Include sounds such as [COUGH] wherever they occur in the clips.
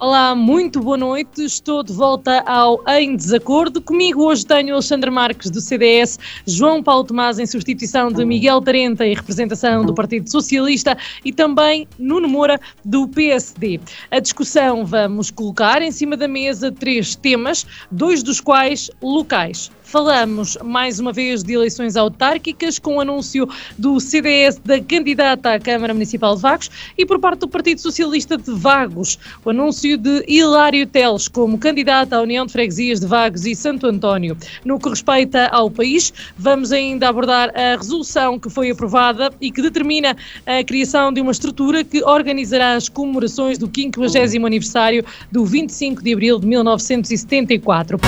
Olá, muito boa noite. Estou de volta ao Em Desacordo. Comigo hoje tenho Alexandre Marques, do CDS, João Paulo Tomás, em substituição de Miguel Tarenta, em representação do Partido Socialista, e também Nuno Moura, do PSD. A discussão vamos colocar em cima da mesa três temas, dois dos quais locais. Falamos mais uma vez de eleições autárquicas, com o anúncio do CDS da candidata à Câmara Municipal de Vagos e por parte do Partido Socialista de Vagos, o anúncio de Hilário Teles como candidata à União de Freguesias de Vagos e Santo António. No que respeita ao país, vamos ainda abordar a resolução que foi aprovada e que determina a criação de uma estrutura que organizará as comemorações do 50 aniversário do 25 de abril de 1974.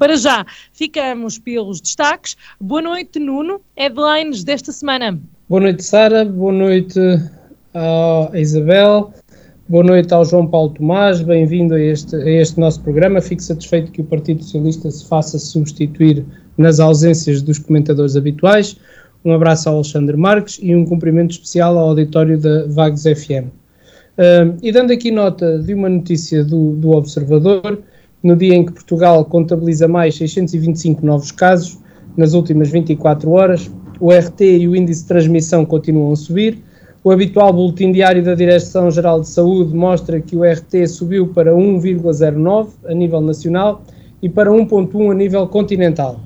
Para já, ficamos pelos destaques. Boa noite, Nuno. Headlines desta semana. Boa noite, Sara. Boa noite à Isabel. Boa noite ao João Paulo Tomás. Bem-vindo a este, a este nosso programa. Fico satisfeito que o Partido Socialista se faça substituir nas ausências dos comentadores habituais. Um abraço ao Alexandre Marques e um cumprimento especial ao auditório da Vagos FM. Uh, e dando aqui nota de uma notícia do, do Observador, no dia em que Portugal contabiliza mais 625 novos casos, nas últimas 24 horas, o RT e o índice de transmissão continuam a subir. O habitual boletim diário da Direção-Geral de Saúde mostra que o RT subiu para 1,09 a nível nacional e para 1,1 a nível continental.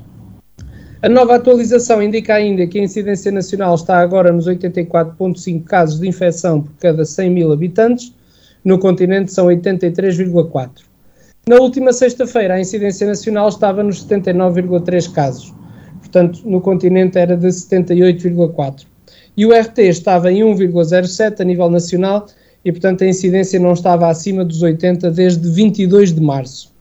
A nova atualização indica ainda que a incidência nacional está agora nos 84,5 casos de infecção por cada 100 mil habitantes, no continente são 83,4. Na última sexta-feira, a incidência nacional estava nos 79,3 casos, portanto, no continente era de 78,4. E o RT estava em 1,07 a nível nacional e, portanto, a incidência não estava acima dos 80 desde 22 de março.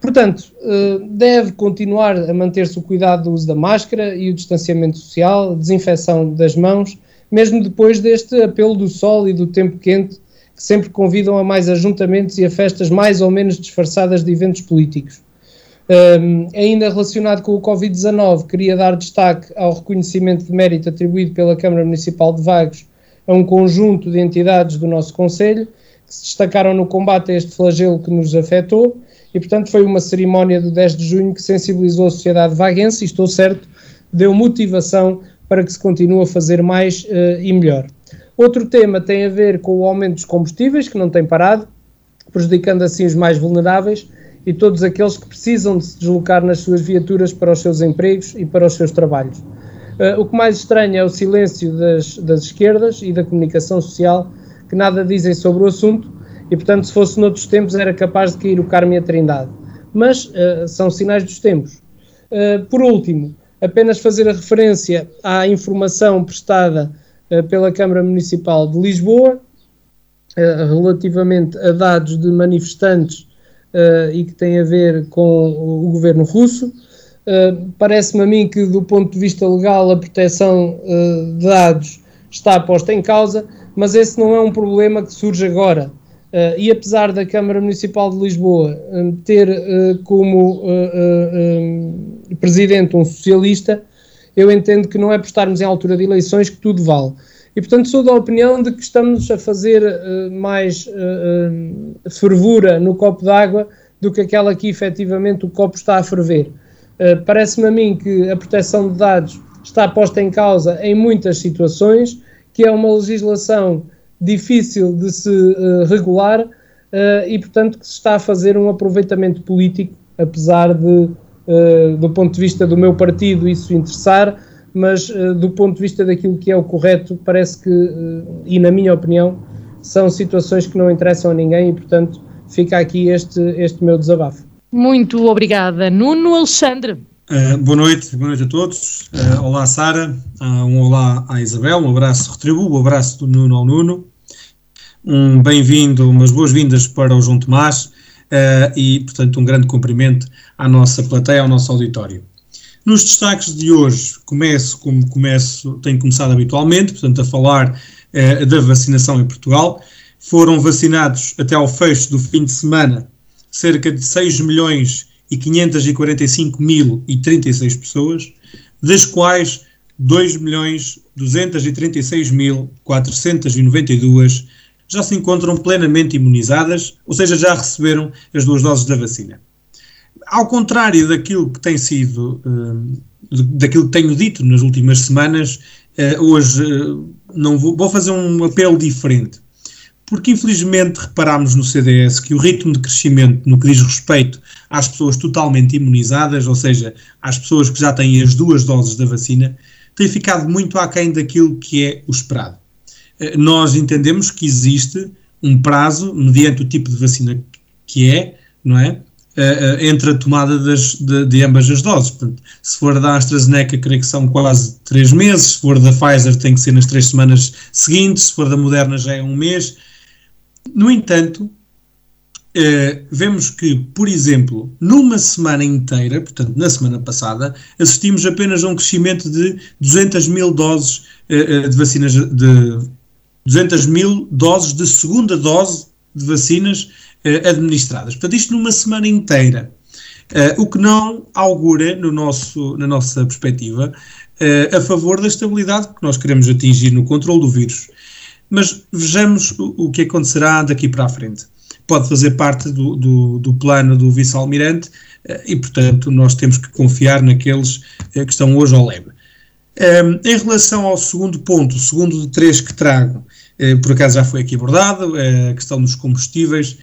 Portanto, eh, deve continuar a manter-se o cuidado do uso da máscara e o distanciamento social, desinfecção das mãos, mesmo depois deste apelo do sol e do tempo quente que sempre convidam a mais ajuntamentos e a festas mais ou menos disfarçadas de eventos políticos. Um, ainda relacionado com o Covid-19, queria dar destaque ao reconhecimento de mérito atribuído pela Câmara Municipal de Vagos a um conjunto de entidades do nosso Conselho que se destacaram no combate a este flagelo que nos afetou e, portanto, foi uma cerimónia do 10 de junho que sensibilizou a sociedade vaguense e, estou certo, deu motivação para que se continue a fazer mais uh, e melhor. Outro tema tem a ver com o aumento dos combustíveis, que não tem parado, prejudicando assim os mais vulneráveis e todos aqueles que precisam de se deslocar nas suas viaturas para os seus empregos e para os seus trabalhos. Uh, o que mais estranha é o silêncio das, das esquerdas e da comunicação social, que nada dizem sobre o assunto, e portanto, se fosse noutros tempos, era capaz de cair o Carme e a Trindade. Mas uh, são sinais dos tempos. Uh, por último, apenas fazer a referência à informação prestada pela Câmara Municipal de Lisboa, eh, relativamente a dados de manifestantes eh, e que tem a ver com o governo russo. Parece-me a mim que, do ponto de vista legal, a proteção de dados está posta em causa, mas esse não é um problema que surge agora. Uh, e apesar da Câmara Municipal de Lisboa uh, ter uh, como presidente um socialista, eu entendo que não é por estarmos em altura de eleições que tudo vale. E, portanto, sou da opinião de que estamos a fazer uh, mais uh, uh, fervura no copo d'água do que aquela que efetivamente o copo está a ferver. Parece-me a mim que a proteção de dados está posta em causa em muitas situações, que é uma legislação difícil de se regular e, portanto, que se está a fazer um aproveitamento político, apesar de do ponto de vista do meu partido, isso interessar, mas uh, do ponto de vista daquilo que é o correto, parece que, uh, e na minha opinião, são situações que não interessam a ninguém e, portanto, fica aqui este, este meu desabafo. Muito obrigada. Nuno Alexandre. Uh, boa noite, boa noite a todos. Uh, olá, Sara. Uh, um olá à Isabel, um abraço retribuo, um abraço do Nuno ao Nuno. um bem-vindo, umas boas-vindas para o João Tomás uh, e, portanto, um grande cumprimento à nossa plateia, ao nosso auditório. Nos destaques de hoje, começo como começo, tenho começado habitualmente, portanto, a falar uh, da vacinação em Portugal. Foram vacinados até ao fecho do fim de semana cerca de 6 milhões e 545 mil e 36 pessoas, das quais 2 milhões 236 mil 492 já se encontram plenamente imunizadas, ou seja, já receberam as duas doses da vacina. Ao contrário daquilo que tem sido, uh, daquilo que tenho dito nas últimas semanas, uh, hoje uh, não vou, vou fazer um apelo diferente porque infelizmente reparámos no CDS que o ritmo de crescimento no que diz respeito às pessoas totalmente imunizadas, ou seja, às pessoas que já têm as duas doses da vacina, tem ficado muito aquém daquilo que é o esperado. Eh, nós entendemos que existe um prazo, mediante o tipo de vacina que é, não é? Eh, eh, entre a tomada das, de, de, ambas as doses. Portanto, se for da AstraZeneca, creio que são quase três meses, se for da Pfizer, tem que ser nas três semanas seguintes, se for da Moderna, já é um mês no entanto, Uh, vemos que, por exemplo, numa semana inteira, portanto, na semana passada, assistimos apenas a um crescimento de 200 mil doses uh, de vacinas, de 200 mil doses de segunda dose de vacinas uh, administradas. Portanto, isto numa semana inteira. o que não augura, no nosso, na nossa perspectiva, a favor da estabilidade que nós queremos atingir no controle do vírus. Mas vejamos o, o que acontecerá daqui para a frente. Pode fazer parte do, do, do plano do vice-almirante eh, e, portanto, nós temos que confiar naqueles eh, que estão hoje ao leme. Um, em relação ao segundo ponto, o segundo de três que trago, eh, por acaso já foi aqui abordado, a questão dos combustíveis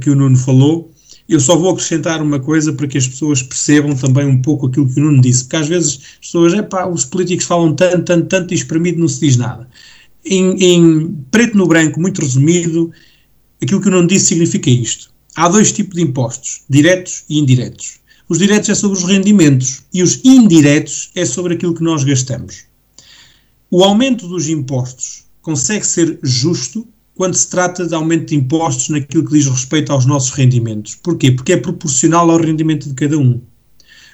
que o Nuno falou. Eu só vou acrescentar uma coisa para que as pessoas percebam também um pouco aquilo que o Nuno disse, porque às vezes as pessoas, é pá, os políticos falam tanto, tanto, tanto e espremido não se diz nada em, em preto no branco, muito resumido, aquilo que eu não disse significa isto. Há dois tipos de impostos, diretos e indiretos. Os diretos é sobre os rendimentos e os indiretos é sobre aquilo que nós gastamos. O aumento dos impostos consegue ser justo quando se trata de aumento de impostos naquilo que diz respeito aos nossos rendimentos. Porquê? Porque é proporcional ao rendimento de cada um.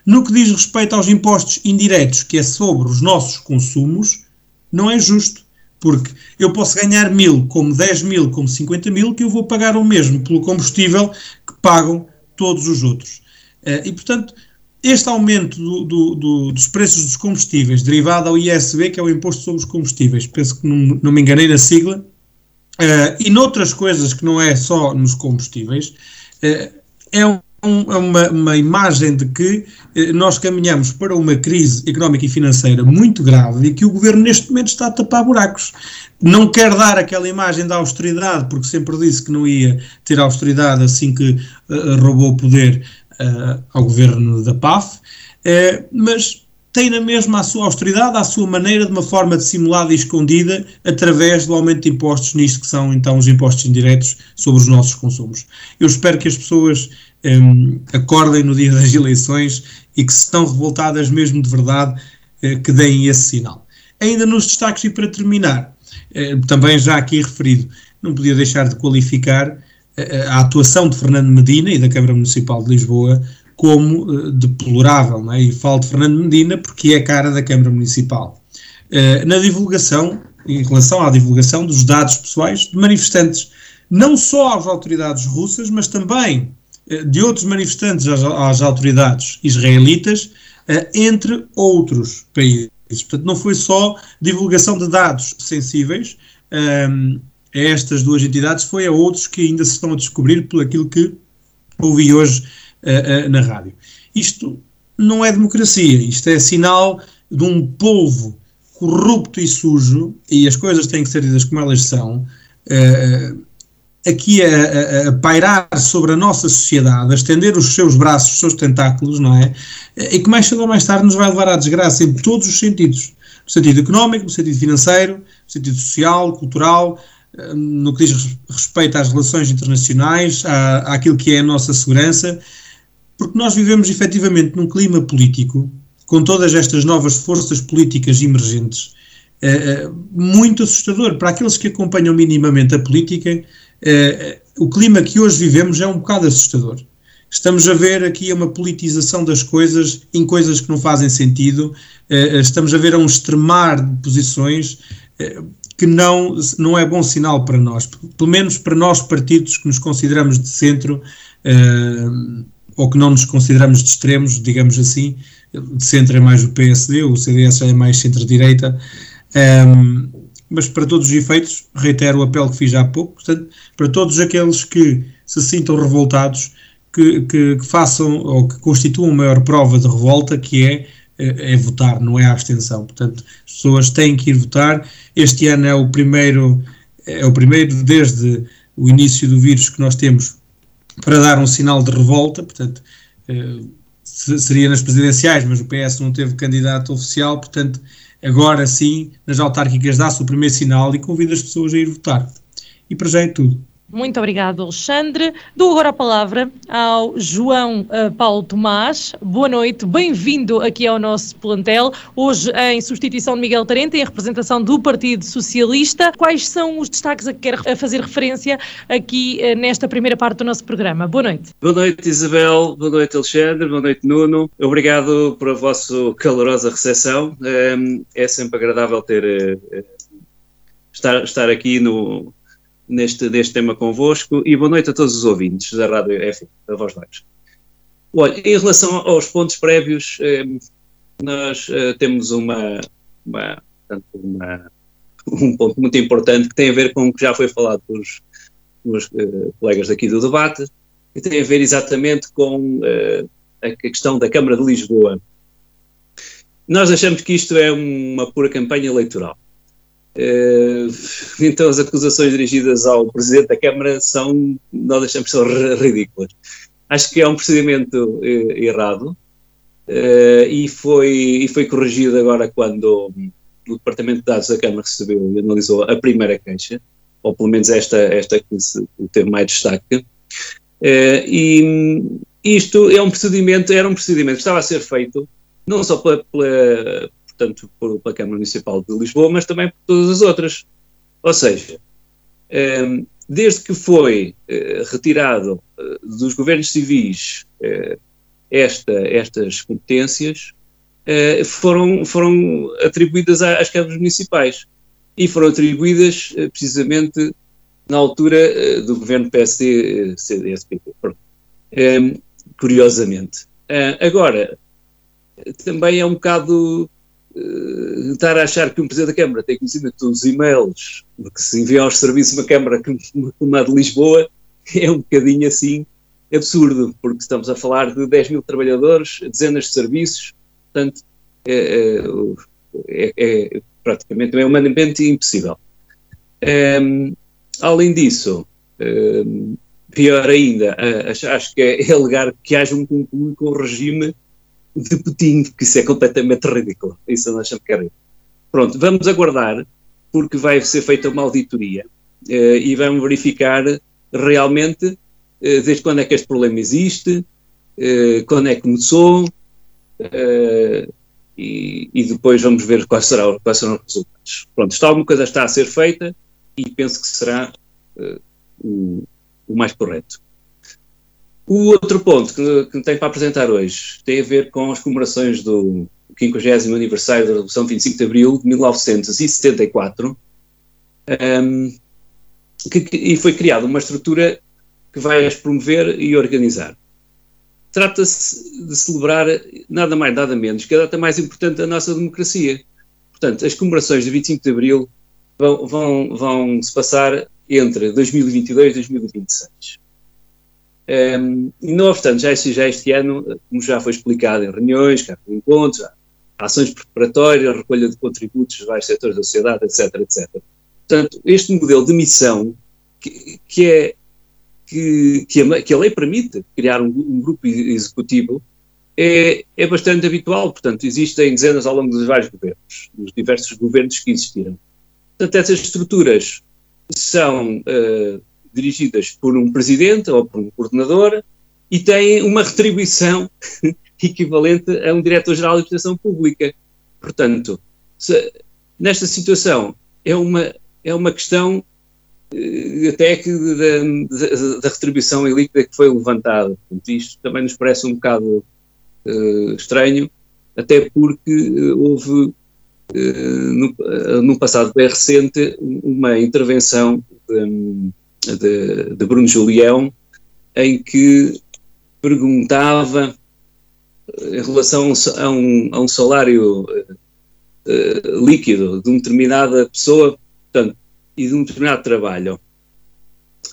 No que diz respeito aos impostos indiretos, que é sobre os nossos consumos, não é justo porque eu posso ganhar mil, como 10 mil, como 50 mil, que eu vou pagar o mesmo pelo combustível que pagam todos os outros. Uh, e, portanto, este aumento do, do, do, dos preços dos combustíveis, derivado ao ISB, que é o Imposto sobre os Combustíveis, penso que não, não me enganei na sigla, uh, e noutras coisas que não é só nos combustíveis, uh, é um é uma, uma, imagem de que eh, nós caminhamos para uma crise económica e financeira muito grave e que o governo neste momento está a tapar buracos. Não quer dar aquela imagem da austeridade, porque sempre disse que não ia ter austeridade assim que uh, roubou o poder uh, ao governo da PAF, uh, mas tem na mesma a sua austeridade, a sua maneira, de uma forma dissimulada e escondida, através do aumento de impostos nisto que são então os impostos indiretos sobre os nossos consumos. Eu espero que as pessoas um, acordem no dia das eleições e que se estão revoltadas mesmo de verdade, uh, que deem esse sinal. Ainda nos destaques e para terminar, uh, também já aqui referido, não podia deixar de qualificar a atuação de Fernando Medina e da Câmara Municipal de Lisboa como deplorável, é? e falo de Fernando Medina porque é a cara da Câmara Municipal. na divulgação, em relação à divulgação dos dados pessoais de manifestantes, não só às autoridades russas, mas também de outros manifestantes às, às autoridades israelitas, eh, entre outros países. Portanto, não foi só divulgação de dados sensíveis um, ehm, a estas duas entidades, foi a outros que ainda se estão a descobrir por aquilo que ouvi hoje uh, uh, na rádio. Isto não é democracia, isto é sinal de um povo corrupto e sujo, e as coisas têm que ser ditas como elas são, uh, aqui a, a, a, pairar sobre a nossa sociedade, a estender os seus braços, os seus tentáculos, não é? E que mais cedo ou mais tarde nos vai levar à desgraça em todos os sentidos. No sentido económico, no sentido financeiro, no sentido social, cultural, no que diz respeito às relações internacionais, à, àquilo que é a nossa segurança, porque nós vivemos efetivamente num clima político, com todas estas novas forças políticas emergentes, muito assustador. Para aqueles que acompanham minimamente a política, o clima que hoje vivemos é um bocado assustador. Estamos a ver aqui uma politização das coisas em coisas que não fazem sentido, estamos a ver um extremar de posições que não, não é bom sinal para nós, pelo menos para nós partidos que nos consideramos de centro ou que não nos consideramos de extremos, digamos assim, de centro é mais o PSD, o CDS é mais centro-direita, um, mas para todos os efeitos, reitero o apelo que fiz há pouco, portanto, para todos aqueles que se sintam revoltados, que, que, que façam ou que constituam a maior prova de revolta, que é, é, é, votar, não é a abstenção. Portanto, as pessoas têm que ir votar. Este ano é o primeiro, é o primeiro desde o início do vírus que nós temos para dar um sinal de revolta, portanto, eh, seria nas presidenciais, mas o PS não teve candidato oficial, portanto, agora sim, nas autárquicas dá-se o primeiro sinal e convida as pessoas a ir votar. E para já é tudo. Muito obrigado, Alexandre. Dou agora a palavra ao João uh, Paulo Tomás. Boa noite, bem-vindo aqui ao nosso plantel. Hoje, em substituição de Miguel Tarente, em representação do Partido Socialista. Quais são os destaques a que quer fazer referência aqui uh, nesta primeira parte do nosso programa? Boa noite. Boa noite, Isabel. Boa noite, Alexandre. Boa noite, Nuno. Obrigado por a vossa calorosa recepção. Um, ehm, é sempre agradável ter. Uh, estar, estar aqui no, neste, neste tema convosco e boa noite a todos os ouvintes da Rádio F, da Voz Lives. Olha, em relação aos pontos prévios, eh, nós eh, temos uma, uma, uma, um ponto muito importante que tem a ver com o que já foi falado pelos, pelos eh, colegas daqui do debate, que tem a ver exatamente com a questão da Câmara de Lisboa. Nós achamos que isto é uma pura campanha eleitoral. Eh, [LAUGHS] então as acusações dirigidas ao Presidente da Câmara são, nós achamos são ridículas. Acho que é um procedimento eh, errado uh, e, foi, e foi corrigido agora quando o Departamento de Dados da Câmara recebeu e analisou a primeira queixa, ou pelo menos esta, esta que teve mais destaque. E isto é um procedimento, era um procedimento que estava a ser feito não só pela, pela tanto pela Câmara Municipal de Lisboa, mas também por todas as outras. Ou seja, ehm, desde que foi eh, retirado eh, dos governos civis eh, esta, estas competências, foram, foram atribuídas às câmaras municipais. E foram atribuídas precisamente na altura do governo PSD, CDS-PP. Ehm, curiosamente. agora, também é um bocado uh, estar a achar que um Presidente da Câmara tem conhecimento dos e-mails que se enviam aos serviços de uma Câmara como [LAUGHS] a de Lisboa é um bocadinho assim absurdo, porque estamos a falar de 10 mil trabalhadores, dezenas de serviços, portanto, é, é, é praticamente é humanamente impossível. Um, ehm, além disso, um, ehm, pior ainda, acho, acho que é alegar que haja um concluo com o regime de Putin, que isso é completamente ridículo. Isso não achamos que é. Pronto, vamos aguardar, porque vai ser feita uma auditoria uh, e vamos verificar realmente uh, desde quando é que este problema existe, uh, quando é que começou, e, e, depois vamos ver quais, será, quais serão os resultados. Pronto, está alguma coisa está a ser feita e penso que será o, o mais correto. O outro ponto que, que tenho para apresentar hoje tem a ver com as comemorações do 50 aniversário da Revolução 25 de Abril de 1974, um, que, que, e foi criada uma estrutura que vai as promover e organizar. Trata-se de celebrar nada mais, nada menos que a data mais importante da nossa democracia. Portanto, as comemorações de 25 de Abril vão, vão, vão se passar entre 2022 e 2026. Um, não obstante, já este, já este ano, como já foi explicado em reuniões, encontros, ações preparatórias, recolha de contributos de vários setores da sociedade, etc, etc. Portanto, este modelo de missão que, que é que, que, a, que, a, lei permite criar um, um grupo executivo é, é, bastante habitual, portanto, existem dezenas ao longo dos vários governos, dos diversos governos que existiram. Portanto, essas estruturas são uh, dirigidas por um presidente ou por um coordenador e têm uma retribuição [LAUGHS] equivalente a um diretor-geral de administração pública. Portanto, se, nesta situação é uma, é uma questão uh, até que da, da, retribuição ilíquida que foi levantada. Isto também nos parece um bocado uh, estranho, até porque houve no, no, passado bem recente uma intervenção de, de, de Bruno Julião em que perguntava em relação a um, a um salário uh, líquido de uma determinada pessoa portanto, e de um determinado trabalho.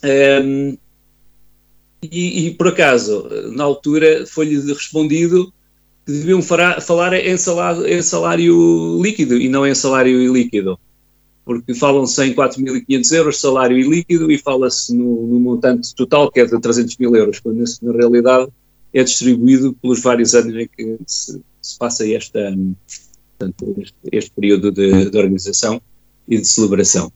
Um, ehm, e, e, por acaso, na altura, foi-lhe respondido que deviam falar em salário, em salário líquido e não em salário ilíquido porque falam-se em 4.500 euros salário ilíquido e fala-se no, no, montante total, que é de 300 mil euros, quando na realidade é distribuído pelos vários anos em que se, se passa esta, portanto, este, este, período de, de, organização e de celebração.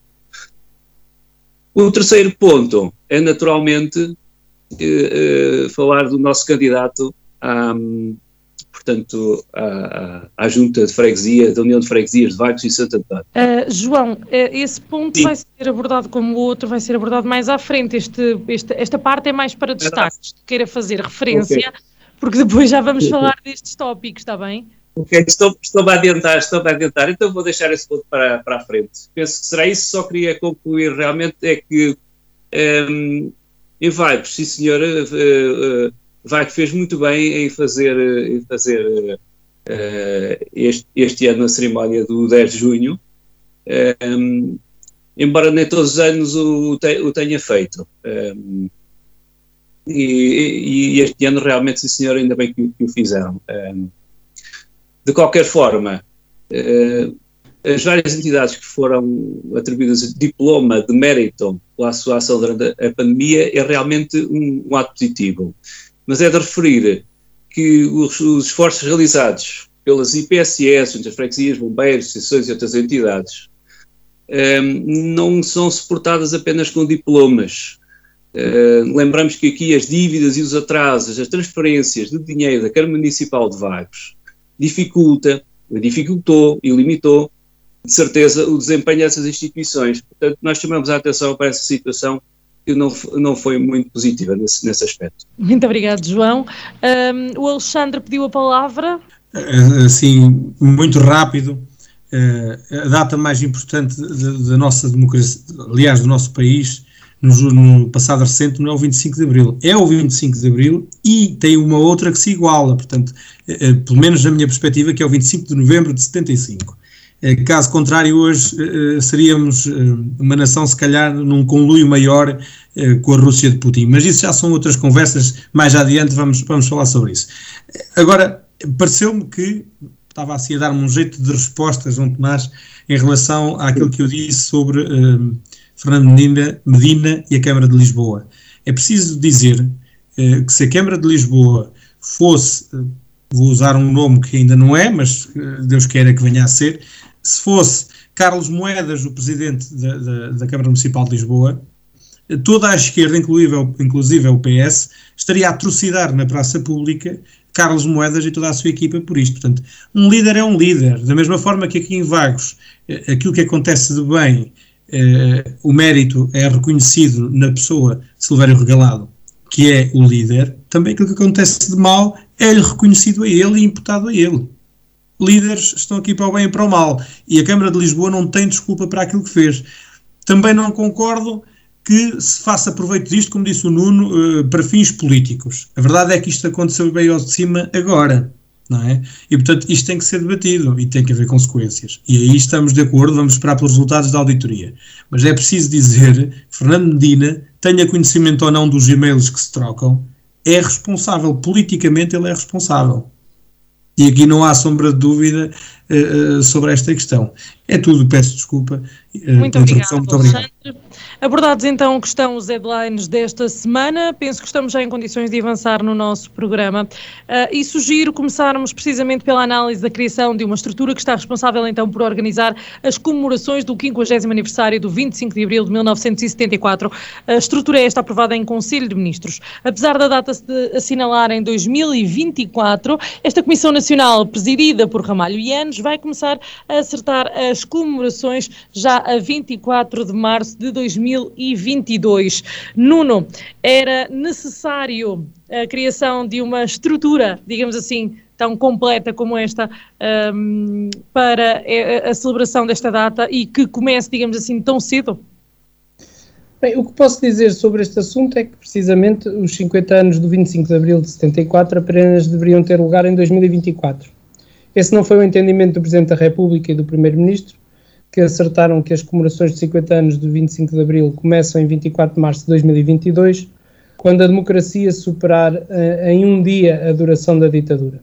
O terceiro ponto é naturalmente eh, eh, falar do nosso candidato à, portanto, à, à, Junta de Freguesia, da União de Freguesias de Vagos e Santo António. Uh, João, uh, esse ponto Sim. vai ser abordado como o outro, vai ser abordado mais à frente. Este, este esta parte é mais para destaques, que queira fazer referência, okay. porque depois já vamos falar destes tópicos, está bem? Ok, estou, estou a adiantar, estou a adiantar, então vou deixar esse ponto para, para a frente. Penso que será isso, só queria concluir realmente é que um, ehm, em Vagos, sim senhora, uh, uh, vai que fez muito bem em fazer, em fazer uh, este, este, ano a cerimónia do 10 de junho, um, embora nem todos os anos o, o tenha feito. Um, e, e, este ano realmente, sim senhor, ainda bem que, que o fizeram. Um, de qualquer forma, uh, as várias entidades que foram atribuídas diploma de mérito pela sua ação durante a pandemia é realmente um, um ato positivo mas é de referir que os, os esforços realizados pelas IPSS, juntas freguesias, bombeiros, associações e outras entidades, um, ehm, não são suportadas apenas com diplomas. Uh, lembramos que aqui as dívidas e os atrasos, as transferências de dinheiro da Câmara Municipal de Vagos dificulta, dificultou e limitou, de certeza, o desempenho dessas instituições. Portanto, nós chamamos a atenção para essa situação que não, não foi muito positiva nesse, nesse aspecto. Muito obrigado, João. Um, o Alexandre pediu a palavra. Assim, muito rápido. Uh, a data mais importante da nossa democracia, aliás, do nosso país, no, no, passado recente, não é o 25 de Abril, é o 25 de Abril e tem uma outra que se iguala, portanto, uh, pelo menos na minha perspectiva, que é o 25 de Novembro de 75. Eh, caso contrário, hoje eh, seríamos eh, uma nação, se calhar, num conluio maior com a Rússia de Putin. Mas isso já são outras conversas, mais adiante vamos, vamos falar sobre isso. Agora, pareceu-me que estava assim a dar-me um jeito de resposta, João Tomás, em relação àquilo que eu disse sobre Fernando Medina, Medina e a Câmara de Lisboa. É preciso dizer que se a Câmara de Lisboa fosse, vou usar um nome que ainda não é, mas Deus queira que venha a ser, se fosse Carlos Moedas, o presidente da, da, da Câmara Municipal de Lisboa, toda a esquerda, inclusive, o PS, estaria a atrocidar na praça pública Carlos Moedas e toda a sua equipa por isto. Portanto, um líder é um líder. Da mesma forma que aqui em Vagos, eh, aquilo que acontece de bem, eh, o mérito é reconhecido na pessoa de Silvério Regalado, que é o líder, também aquilo que acontece de mal é-lhe reconhecido a ele e imputado a ele líderes estão aqui para o bem e para o mal. E a Câmara de Lisboa não tem desculpa para aquilo que fez. Também não concordo que se faça proveito disto, como disse o Nuno, eh, para fins políticos. A verdade é que isto aconteceu bem ao de cima agora. Não é? E, portanto, isto tem que ser debatido e tem que haver consequências. E aí estamos de acordo, vamos esperar pelos resultados da auditoria. Mas é preciso dizer, Fernando Medina, tenha conhecimento ou não dos e-mails que se trocam, é responsável, politicamente ele é responsável. E aqui não há sombra de dúvida uh, sobre esta questão. É tudo, peço desculpa. Uh, muito, obrigado, muito obrigado. Abordados então que estão os headlines desta semana, penso que estamos já em condições de avançar no nosso programa uh, e sugiro começarmos precisamente pela análise da criação de uma estrutura que está responsável então por organizar as comemorações do 50 aniversário do 25 de abril de 1974. A estrutura é esta aprovada em Conselho de Ministros. Apesar da data se assinalar em 2024, esta Comissão Nacional, presidida por Ramalho Yanes, vai começar a acertar as comemorações já a 24 de março de 2022. Nuno, era necessário a criação de uma estrutura, digamos assim, tão completa como esta um, para a celebração desta data e que comece, digamos assim, tão cedo? Bem, o que posso dizer sobre este assunto é que precisamente os 50 anos do 25 de Abril de 74 apenas deveriam ter lugar em 2024. Esse não foi o entendimento do Presidente da República e do Primeiro-Ministro, que acertaram que as comemorações de 50 anos do 25 de Abril começam em 24 de Março de 2022, quando a democracia superar uh, em um dia a duração da ditadura.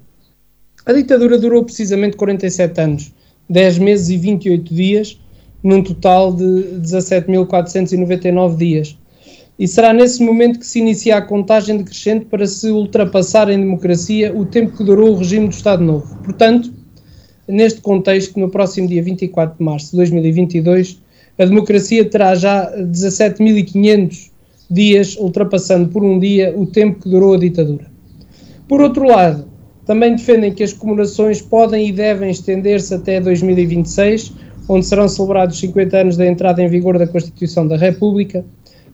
A ditadura durou precisamente 47 anos, 10 meses e 28 dias, num total de 17.499 dias. E será nesse momento que se inicia a contagem decrescente para se ultrapassar em democracia o tempo que durou o regime do Estado Novo. Portanto, neste contexto, no próximo dia 24 de março de 2022, a democracia terá já 17.500 dias, ultrapassando por um dia o tempo que durou a ditadura. Por outro lado, também defendem que as comemorações podem e devem estender-se até 2026, onde serão celebrados 50 anos da entrada em vigor da Constituição da República,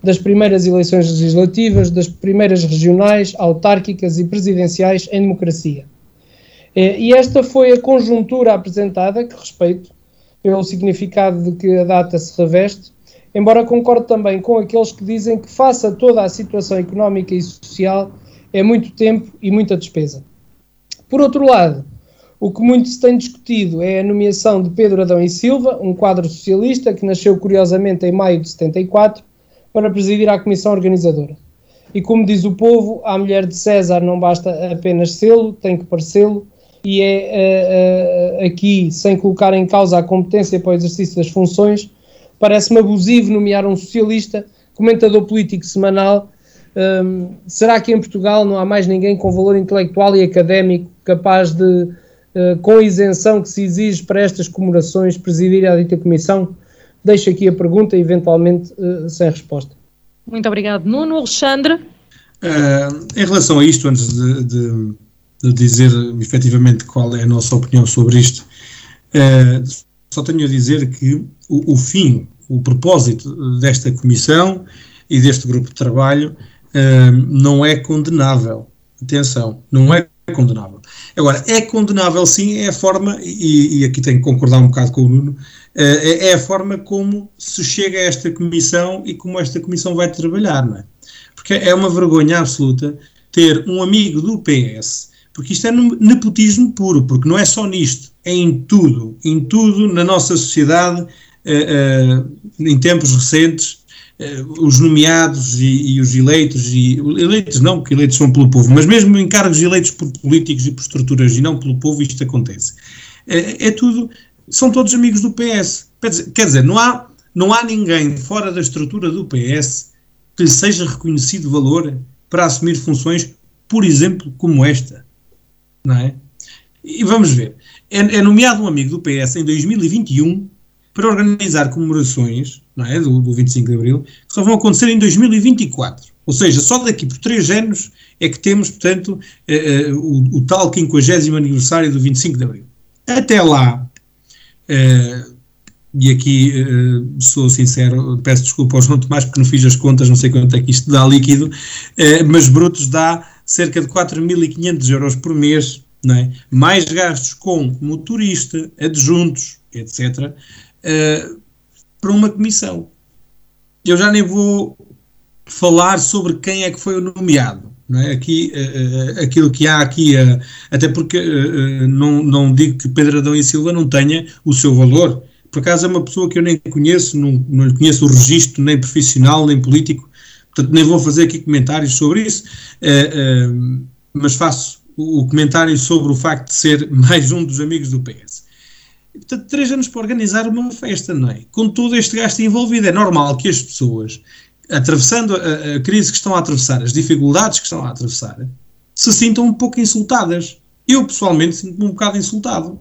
das primeiras eleições legislativas, das primeiras regionais, autárquicas e presidenciais em democracia. É, e esta foi a conjuntura apresentada, que respeito pelo significado de que a data se reveste, embora concorde também com aqueles que dizem que, face a toda a situação económica e social, é muito tempo e muita despesa. Por outro lado, o que muito se tem discutido é a nomeação de Pedro Adão e Silva, um quadro socialista que nasceu curiosamente em maio de 74, para presidir a comissão organizadora. E como diz o povo, à mulher de César não basta apenas sê-lo, tem que parecê-lo, e é uh, uh, aqui, sem colocar em causa a competência para o exercício das funções, parece-me abusivo nomear um socialista, comentador político semanal. Um, será que em Portugal não há mais ninguém com valor intelectual e académico capaz de eh, com a isenção que se exige para estas comemorações, presidir a dita comissão? Deixo aqui a pergunta, eventualmente uh, sem resposta. Muito obrigado. Nuno Alexandre. Uh, em relação a isto, antes de, de, de, dizer efetivamente qual é a nossa opinião sobre isto, uh, só tenho a dizer que o, o, fim, o propósito desta comissão e deste grupo de trabalho não é condenável. Atenção, não é condenável. Agora, é condenável sim, é a forma, e, e aqui tenho que concordar um bocado com o Nuno, é, é a forma como se chega a esta comissão e como esta comissão vai trabalhar, não é? Porque é uma vergonha absoluta ter um amigo do PS, porque isto é nepotismo puro, porque não é só nisto, é em tudo, em tudo na nossa sociedade, uh, uh, em tempos recentes, os nomeados e, e, os eleitos, e eleitos não, porque eleitos são pelo povo, mas mesmo em cargos eleitos por políticos e por estruturas e não pelo povo, isto acontece. É tudo, são todos amigos do PS. Quer dizer, não há, não há ninguém fora da estrutura do PS que lhe seja reconhecido valor para assumir funções, por exemplo, como esta. Não é? E vamos ver. É, é nomeado um amigo do PS em 2021 para organizar comemorações não é, do, do 25 de Abril, que só vão acontecer em 2024. Ou seja, só daqui por três anos é que temos, portanto, eh, eh, o, o, tal 50 aniversário do 25 de Abril. Até lá, eh, e aqui uh, sou sincero, peço desculpa ao João Tomás porque não fiz as contas, não sei quanto é que isto dá líquido, uh, mas brutos dá cerca de 4.500 euros por mês, não é? mais gastos com motorista, adjuntos, etc., uh, para uma comissão. Eu já nem vou falar sobre quem é que foi o nomeado. Não é? Aqui, uh, aquilo que há aqui, uh, até porque uh, não, não digo que Pedro Adão e Silva não tenha o seu valor. Por acaso é uma pessoa que eu nem conheço, não, não conheço o registro, nem profissional, nem político, portanto nem vou fazer aqui comentários sobre isso, mas faço o comentário sobre o facto de ser [LAUGHS] mais um dos amigos do PS. Portanto, três anos para organizar uma festa, não é? Com todo este gasto envolvido, é normal que as pessoas atravessando a, a, crise que estão a atravessar, as dificuldades que estão a atravessar, se sintam um pouco insultadas. Eu, pessoalmente, sinto-me um bocado insultado.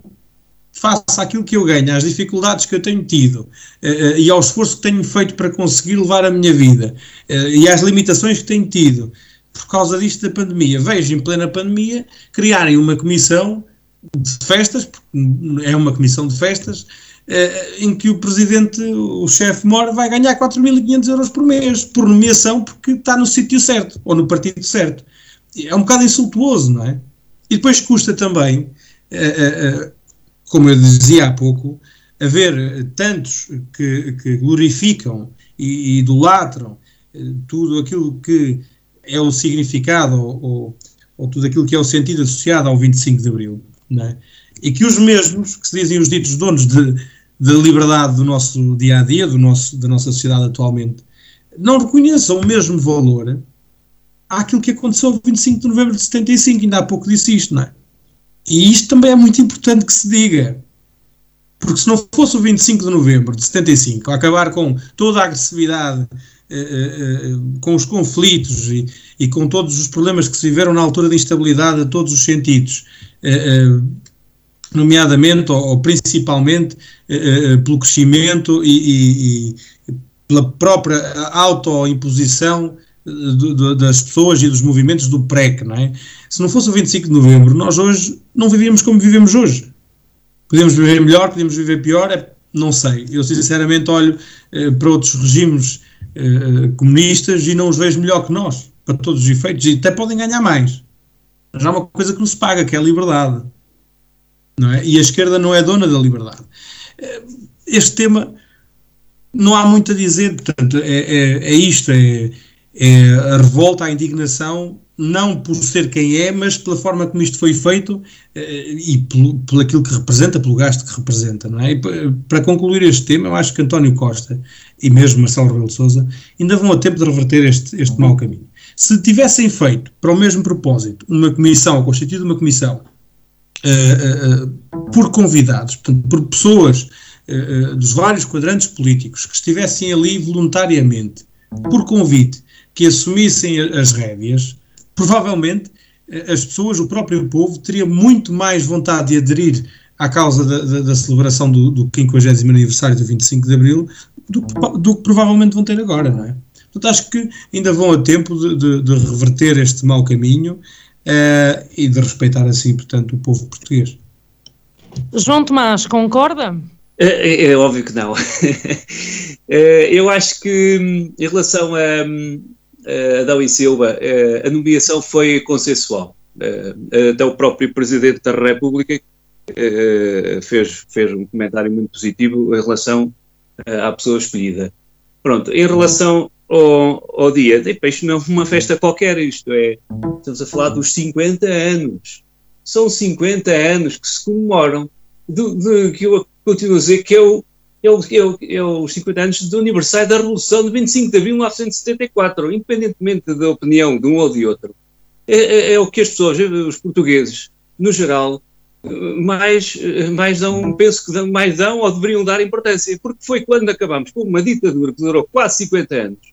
Face àquilo que eu ganho, às dificuldades que eu tenho tido uh, e ao esforço que tenho feito para conseguir levar a minha vida uh, e às limitações que tenho tido por causa disto da pandemia. Vejo em plena pandemia criarem uma comissão de festas, é uma comissão de festas, eh, em que o presidente, o chefe Mora, vai ganhar 4.500 euros por mês, por nomeação, porque está no sítio certo, ou no partido certo. É um bocado insultuoso, não é? E depois custa também, como eu dizia há pouco, haver tantos que, que glorificam e, idolatram tudo aquilo que é o significado ou, ou, ou, tudo aquilo que é o sentido associado ao 25 de Abril, é? e que os mesmos, que se dizem os ditos donos de, de liberdade do nosso dia a dia, do nosso, da nossa sociedade atualmente, não reconheçam o mesmo valor àquilo que aconteceu no 25 de novembro de 75, ainda há pouco disse isto, não é? E isto também é muito importante que se diga. Porque se não fosse o 25 de novembro de 75, a acabar com toda a agressividade eh, eh, eh, com os conflitos e, e, com todos os problemas que se viveram na altura de instabilidade a todos os sentidos, nomeadamente ou, ou principalmente pelo crescimento e, e, e pela própria autoimposição das pessoas e dos movimentos do PREC, não é? Se não fosse o 25 de novembro, nós hoje não vivíamos como vivemos hoje. Podíamos viver melhor, podíamos viver pior, é, não sei. Eu sinceramente olho para outros regimes uh, comunistas e não os vejo melhor que nós, para todos os efeitos, e até podem ganhar mais. Mas há uma coisa que não se paga, que é a liberdade. Não é? E a esquerda não é dona da liberdade. Eh, este tema não há muito a dizer, portanto, é, é, é isto, é, é a revolta, a indignação não por ser quem é, mas pela forma como isto foi feito eh, e pelo, pelo aquilo que representa, pelo gasto que representa, não é? E para concluir este tema, eu acho que António Costa e mesmo Marcelo Rebelo de Sousa ainda vão a tempo de reverter este, este mau caminho. Se tivessem feito, para o mesmo propósito, uma comissão, constituído uma comissão uh, por convidados, portanto, por pessoas dos vários quadrantes políticos que estivessem ali voluntariamente, por convite, que assumissem as rédeas, provavelmente as pessoas, o próprio povo, teria muito mais vontade de aderir à causa da, da, da celebração do, do 50 aniversário do 25 de Abril do, do, que provavelmente vão ter agora, não é? Portanto, acho que ainda vão a tempo de, de, de reverter este mau caminho uh, e de respeitar assim, portanto, o povo português. João Tomás, concorda? É, é, é óbvio que não. [LAUGHS] Eu acho que hum, em relação a, hum, uh, Adão e Silva, a nomeação foi consensual. Até o próprio Presidente da República fez, fez um comentário muito positivo em relação à pessoa escolhida. Pronto, em relação ao, ao dia, isto não é uma festa qualquer, isto é, estamos a falar dos 50 anos. São 50 anos que se comemoram, de, de, que eu continuo a dizer que é o, é, o, é, o, é os 50 anos do aniversário da Revolução de 25 de abril de 1974, independentemente da opinião de um ou de outro. É, é, é o que as pessoas, os portugueses, no geral, mais, mais dão, penso que dão, mais dão ou deveriam dar importância, porque foi quando acabamos com uma ditadura que durou quase 50 anos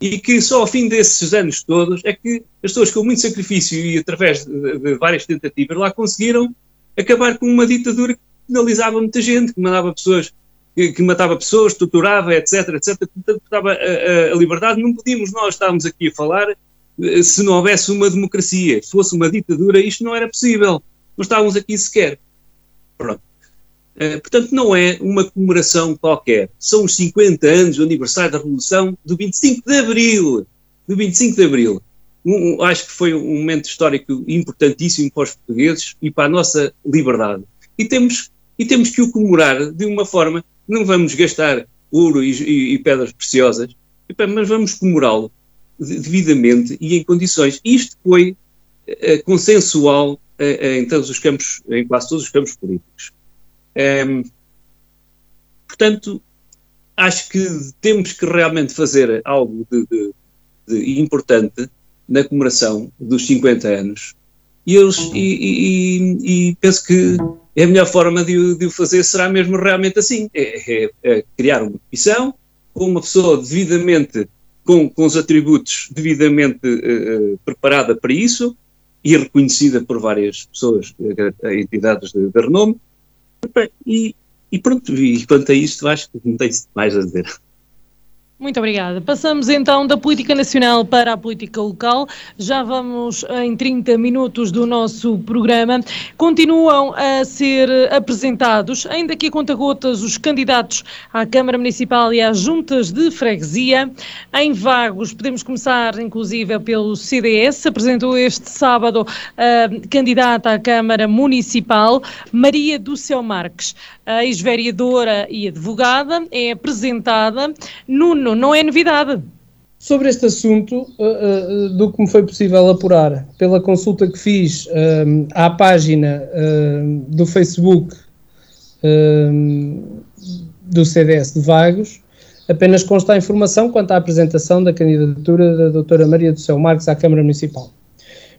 e que só ao fim desses anos todos é que as pessoas com muito sacrifício e através de, de várias tentativas lá conseguiram acabar com uma ditadura que penalizava muita gente, que mandava pessoas que, matava pessoas, torturava, etc, etc, portanto, estava a, a, liberdade. Não podíamos nós estarmos aqui a falar eh, se não houvesse uma democracia, se fosse uma ditadura, isto não era possível. Não estávamos aqui sequer. Pronto. Uh, portanto, não é uma comemoração qualquer. São os 50 anos do aniversário da Revolução do 25 de Abril. Do 25 de Abril. Um, acho que foi um momento histórico importantíssimo para os portugueses e para a nossa liberdade. E temos, e temos que o comemorar de uma forma não vamos gastar ouro e, e, e pedras preciosas, mas vamos comemorá-lo devidamente e em condições. Isto foi uh, consensual uh, em todos os campos, em quase todos os campos políticos. Um, portanto, acho que temos que realmente fazer algo de, de, de importante na comemoração dos 50 anos. E, eles, e, e, e penso que é a melhor forma de, de o fazer será mesmo realmente assim: é, é, é criar uma comissão com uma pessoa devidamente, com, com os atributos devidamente uh, preparada para isso e reconhecida por várias pessoas, uh, entidades de, de renome. E, e pronto, e quanto a isto, acho que não tem mais a dizer. Muito obrigada. Passamos então da política nacional para a política local. Já vamos em 30 minutos do nosso programa. Continuam a ser apresentados, ainda que a conta-gotas, os candidatos à Câmara Municipal e às juntas de freguesia. Em Vagos, podemos começar inclusive pelo CDS. Apresentou este sábado a candidata à Câmara Municipal, Maria do Céu Marques, a ex-vereadora e advogada, é apresentada. Não é novidade. Sobre este assunto, uh, uh, do que me foi possível apurar, pela consulta que fiz uh, à página do Facebook do CDS de Vagos, apenas consta a informação quanto à apresentação da candidatura da doutora Maria do Céu Marques à Câmara Municipal.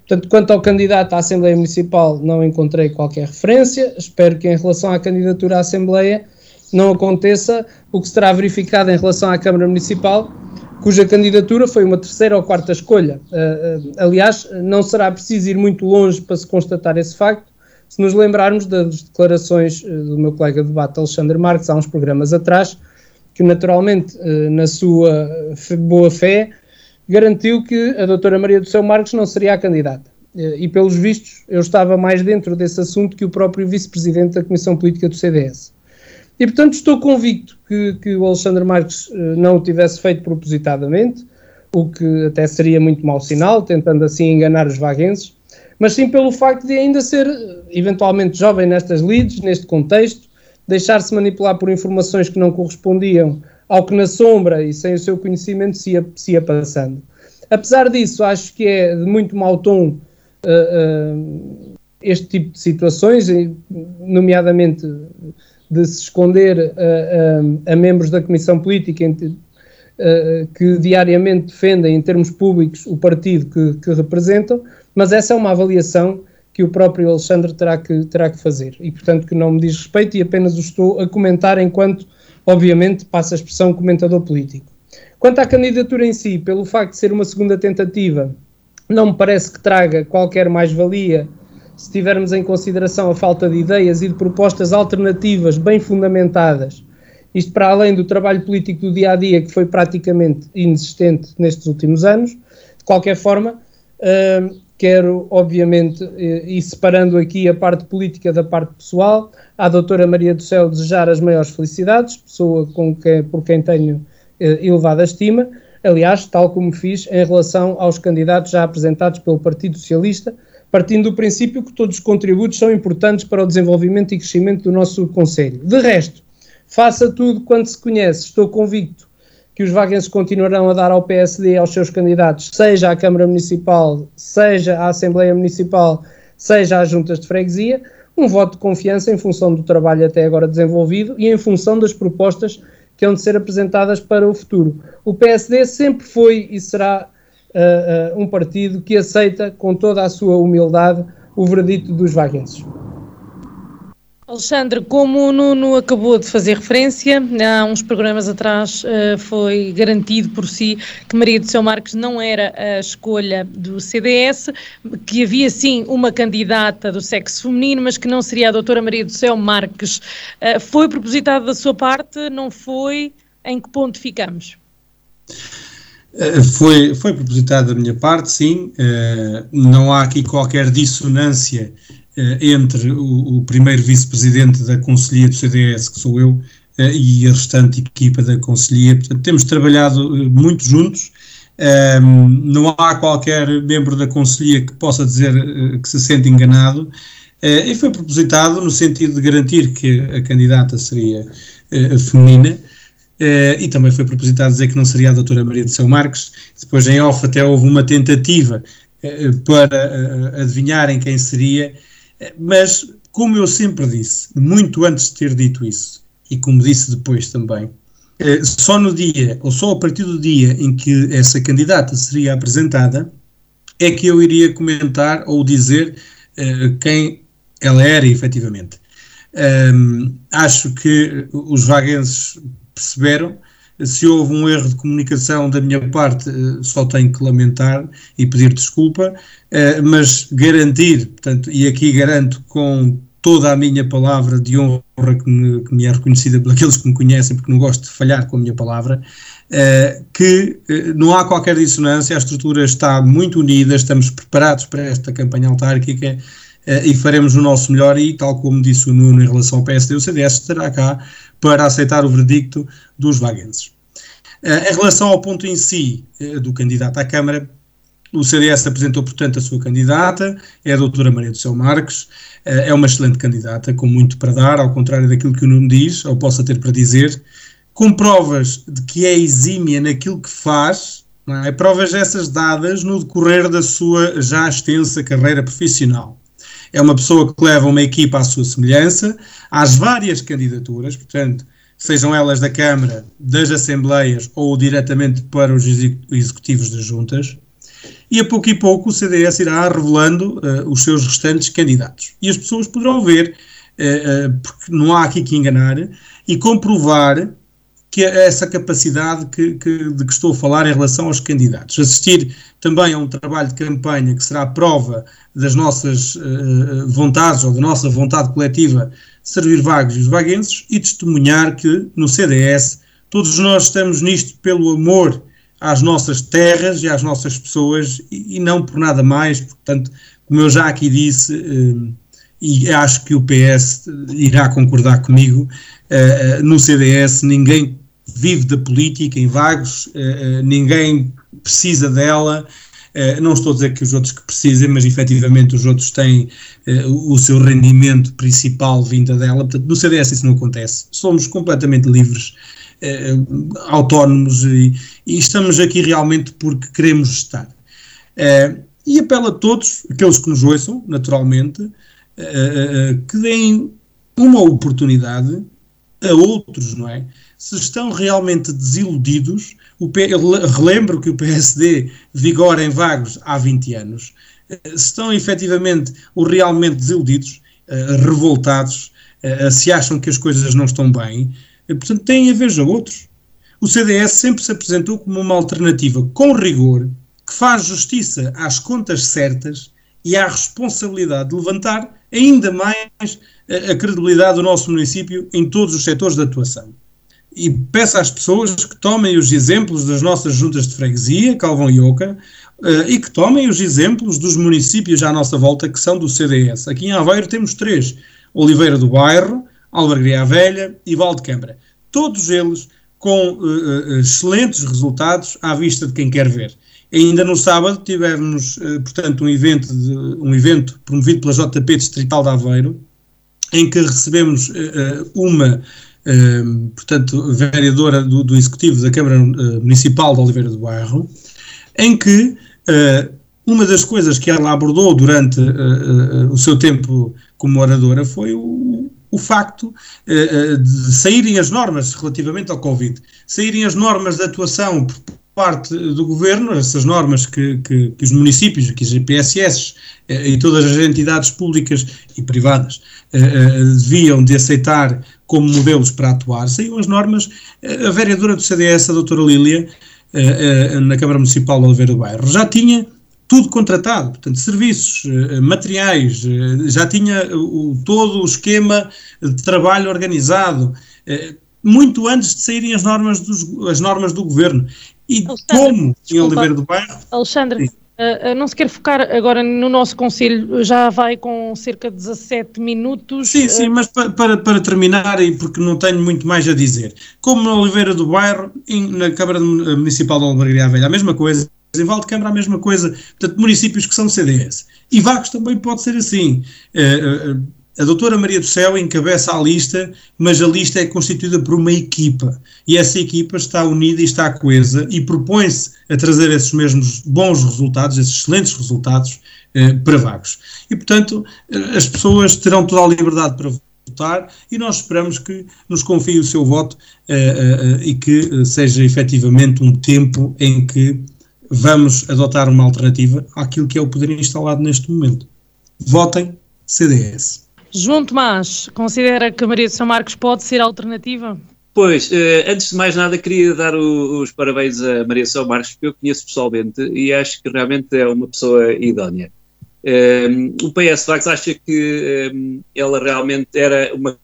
Portanto, quanto ao candidato à Assembleia Municipal, não encontrei qualquer referência. Espero que em relação à candidatura à Assembleia não aconteça o que será verificado em relação à Câmara Municipal, cuja candidatura foi uma terceira ou quarta escolha. Uh, uh, aliás, não será preciso ir muito longe para se constatar esse facto, se nos lembrarmos das declarações uh, do meu colega de debate Alexandre Marques há uns programas atrás, que naturalmente, na sua boa fé, garantiu que a doutora Maria do Céu Marques não seria a candidata. E, pelos vistos, eu estava mais dentro desse assunto que o próprio vice-presidente da Comissão Política do CDS. E, portanto, estou convicto que, que o Alexandre Marques uh, não o tivesse feito propositadamente, o que até seria muito mau sinal, tentando assim enganar os vaguenses, mas sim pelo facto de ainda ser uh, eventualmente jovem nestas leads, neste contexto, deixar-se manipular por informações que não correspondiam ao que na sombra e sem o seu conhecimento se ia, se ia passando. Apesar disso, acho que é de muito mau tom uh, este tipo de situações, nomeadamente de se esconder a, a, a membros da Comissão Política que diariamente defendem em termos públicos o partido que, que, representam, mas essa é uma avaliação que o próprio Alexandre terá que, terá que fazer e, portanto, que não me diz respeito e apenas o estou a comentar enquanto, obviamente, passa a expressão comentador político. Quanto à candidatura em si, pelo facto de ser uma segunda tentativa, não me parece que traga qualquer mais-valia se tivermos em consideração a falta de ideias e de propostas alternativas bem fundamentadas, isto para além do trabalho político do dia a dia, que foi praticamente inexistente nestes últimos anos, de qualquer forma, uh, quero, obviamente, e separando aqui a parte política da parte pessoal, à doutora Maria do Céu desejar as maiores felicidades, pessoa com quem, por quem tenho uh, elevada estima, aliás, tal como fiz em relação aos candidatos já apresentados pelo Partido Socialista, partindo do princípio que todos os contributos são importantes para o desenvolvimento e crescimento do nosso Conselho. De resto, faça tudo quanto se conhece, estou convicto que os vaguenses continuarão a dar ao PSD aos seus candidatos, seja à Câmara Municipal, seja à Assembleia Municipal, seja às juntas de freguesia, um voto de confiança em função do trabalho até agora desenvolvido e em função das propostas que hão de ser apresentadas para o futuro. O PSD sempre foi e será uh, um partido que aceita com toda a sua humildade o veredito dos vaguenses. Alexandre, como o Nuno acabou de fazer referência, há uns programas atrás uh, foi garantido por si que Maria do Céu Marques não era a escolha do CDS, que havia sim uma candidata do sexo feminino, mas que não seria a doutora Maria do Céu Marques. Foi propositado da sua parte? Não foi? Em que ponto ficamos? Eh, foi, foi propositado da minha parte, sim. Uh, não há aqui qualquer dissonância uh, entre o, o primeiro vice-presidente da Conselhia do CDS, que sou eu, e a restante equipa da Conselhia. Portanto, temos trabalhado muito juntos. Ehm, não há qualquer membro da Conselhia que possa dizer que se sente enganado. e foi propositado no sentido de garantir que a candidata seria feminina. Uh, e também foi propositado dizer que não seria a doutora Maria de São Marcos. Depois, em off, até houve uma tentativa uh, para uh, adivinharem quem seria, mas, como eu sempre disse, muito antes de ter dito isso, e como disse depois também, só no dia, ou só a partir do dia em que essa candidata seria apresentada, é que eu iria comentar ou dizer quem ela era efetivamente. Um, acho que os vaguenses perceberam. Se houve um erro de comunicação da minha parte, eh, só tenho que lamentar e pedir desculpa, eh, mas garantir, portanto, e aqui garanto com toda a minha palavra de honra que me, que me é reconhecida por aqueles que me conhecem, porque não gosto de falhar com a minha palavra, uh, que não há qualquer dissonância, a estrutura está muito unida, estamos preparados para esta campanha autárquica e faremos o nosso melhor e, tal como disse o Nuno em relação ao PSD, o CDS estará cá para aceitar o verdicto dos vaguenses. em relação ao ponto em si do candidato à Câmara, o CDS apresentou, portanto, a sua candidata, é a doutora Maria do Céu Marques, eh, é uma excelente candidata, com muito para dar, ao contrário daquilo que o Nuno diz, ou possa ter para dizer, com provas de que é exímia naquilo que faz, é? provas essas dadas no decorrer da sua já extensa carreira profissional. É uma pessoa que leva uma equipa à sua semelhança, às várias candidaturas, portanto, sejam elas da Câmara, das Assembleias ou diretamente para os executivos das juntas, e a pouco e pouco o CDS irá revelando uh, os seus restantes candidatos. E as pessoas poderão ver, uh, uh, porque não há aqui que enganar, e comprovar que essa capacidade que, que, de que estou a falar em relação aos candidatos. Assistir também a um trabalho de campanha que será prova das nossas vontades ou da nossa vontade coletiva de servir vagos e os vaguenses e testemunhar que no CDS todos nós estamos nisto pelo amor às nossas terras e às nossas pessoas e, e não por nada mais. Portanto, como eu já aqui disse, eh, e acho que o PS irá concordar comigo, eh, eh, no CDS ninguém vive da política em vagos, ninguém precisa dela. não estou a dizer que os outros que precisem, mas efetivamente os outros têm o seu rendimento principal vinda dela. Portanto, no CDS isso não acontece. Somos completamente livres eh, autónomos e, e, estamos aqui realmente porque queremos estar. Eh, e apelo a todos, aqueles que nos ouçam, naturalmente, eh, que deem uma oportunidade a outros, não é? Se estão realmente desiludidos, o P, relembro que o PSD vigora em vagos há 20 anos, se estão efetivamente ou realmente desiludidos, revoltados, se acham que as coisas não estão bem, portanto, têm a ver a outros. O CDS sempre se apresentou como uma alternativa com rigor, que faz justiça às contas certas e à responsabilidade de levantar ainda mais a, a credibilidade do nosso município em todos os setores de atuação. E peço às pessoas que tomem os exemplos das nossas juntas de freguesia, Calvão e Oca, uh, e que tomem os exemplos dos municípios à nossa volta que são do CDS. Aqui em Aveiro temos três: Oliveira do Bairro, Albergaria Velha e Valdecambra. Todos eles com uh, excelentes resultados à vista de quem quer ver. Ainda no sábado tivemos, uh, portanto, um evento, de, um evento promovido pela JP Distrital de Aveiro, em que recebemos uma, portanto, vereadora do, do, Executivo da Câmara Municipal de Oliveira do Bairro, em que uma das coisas que ela abordou durante o seu tempo como oradora foi o, o facto de saírem as normas relativamente ao Covid, saírem as normas de atuação parte do governo, essas normas que, que, que os municípios, que as IPSS uh, e todas as entidades públicas e privadas uh, deviam de aceitar como modelos para atuar, saíram as normas, a vereadora do CDS, a doutora Lília, na Câmara Municipal de Oliveira do Bairro, já tinha tudo contratado, portanto, serviços, eh, materiais, eh, já tinha o, todo o esquema de trabalho organizado, eh, muito antes de saírem as normas, dos, as normas do governo. E Alexandre, como desculpa, em Oliveira do Bairro. Alexandre, uh, não se quer focar agora no nosso Conselho, já vai com cerca de 17 minutos. Sim, sim, mas para, para, para, terminar, e porque não tenho muito mais a dizer, como na Oliveira do Bairro, em, na Câmara Municipal de Albergaria Velha, a mesma coisa em Valdecâmara a mesma coisa, portanto, municípios que são CDS. E Vagos também pode ser assim. Uh, uh, a doutora Maria do Céu encabeça a lista, mas a lista é constituída por uma equipa. E essa equipa está unida e está coesa e propõe-se a trazer esses mesmos bons resultados, esses excelentes resultados eh, para Vagos. E, portanto, as pessoas terão toda a liberdade para votar e nós esperamos que nos confie o seu voto eh, eh, e que seja efetivamente um tempo em que vamos adotar uma alternativa àquilo que é o poder instalado neste momento. Votem CDS. João Tomás, considera que Maria de São Marcos pode ser alternativa? Pois, eh, antes de mais nada, queria dar os parabéns a Maria São Marcos, porque eu conheço pessoalmente e acho que realmente é uma pessoa idónea. Ehm, o PS Vax acha que ehm, ela realmente era uma,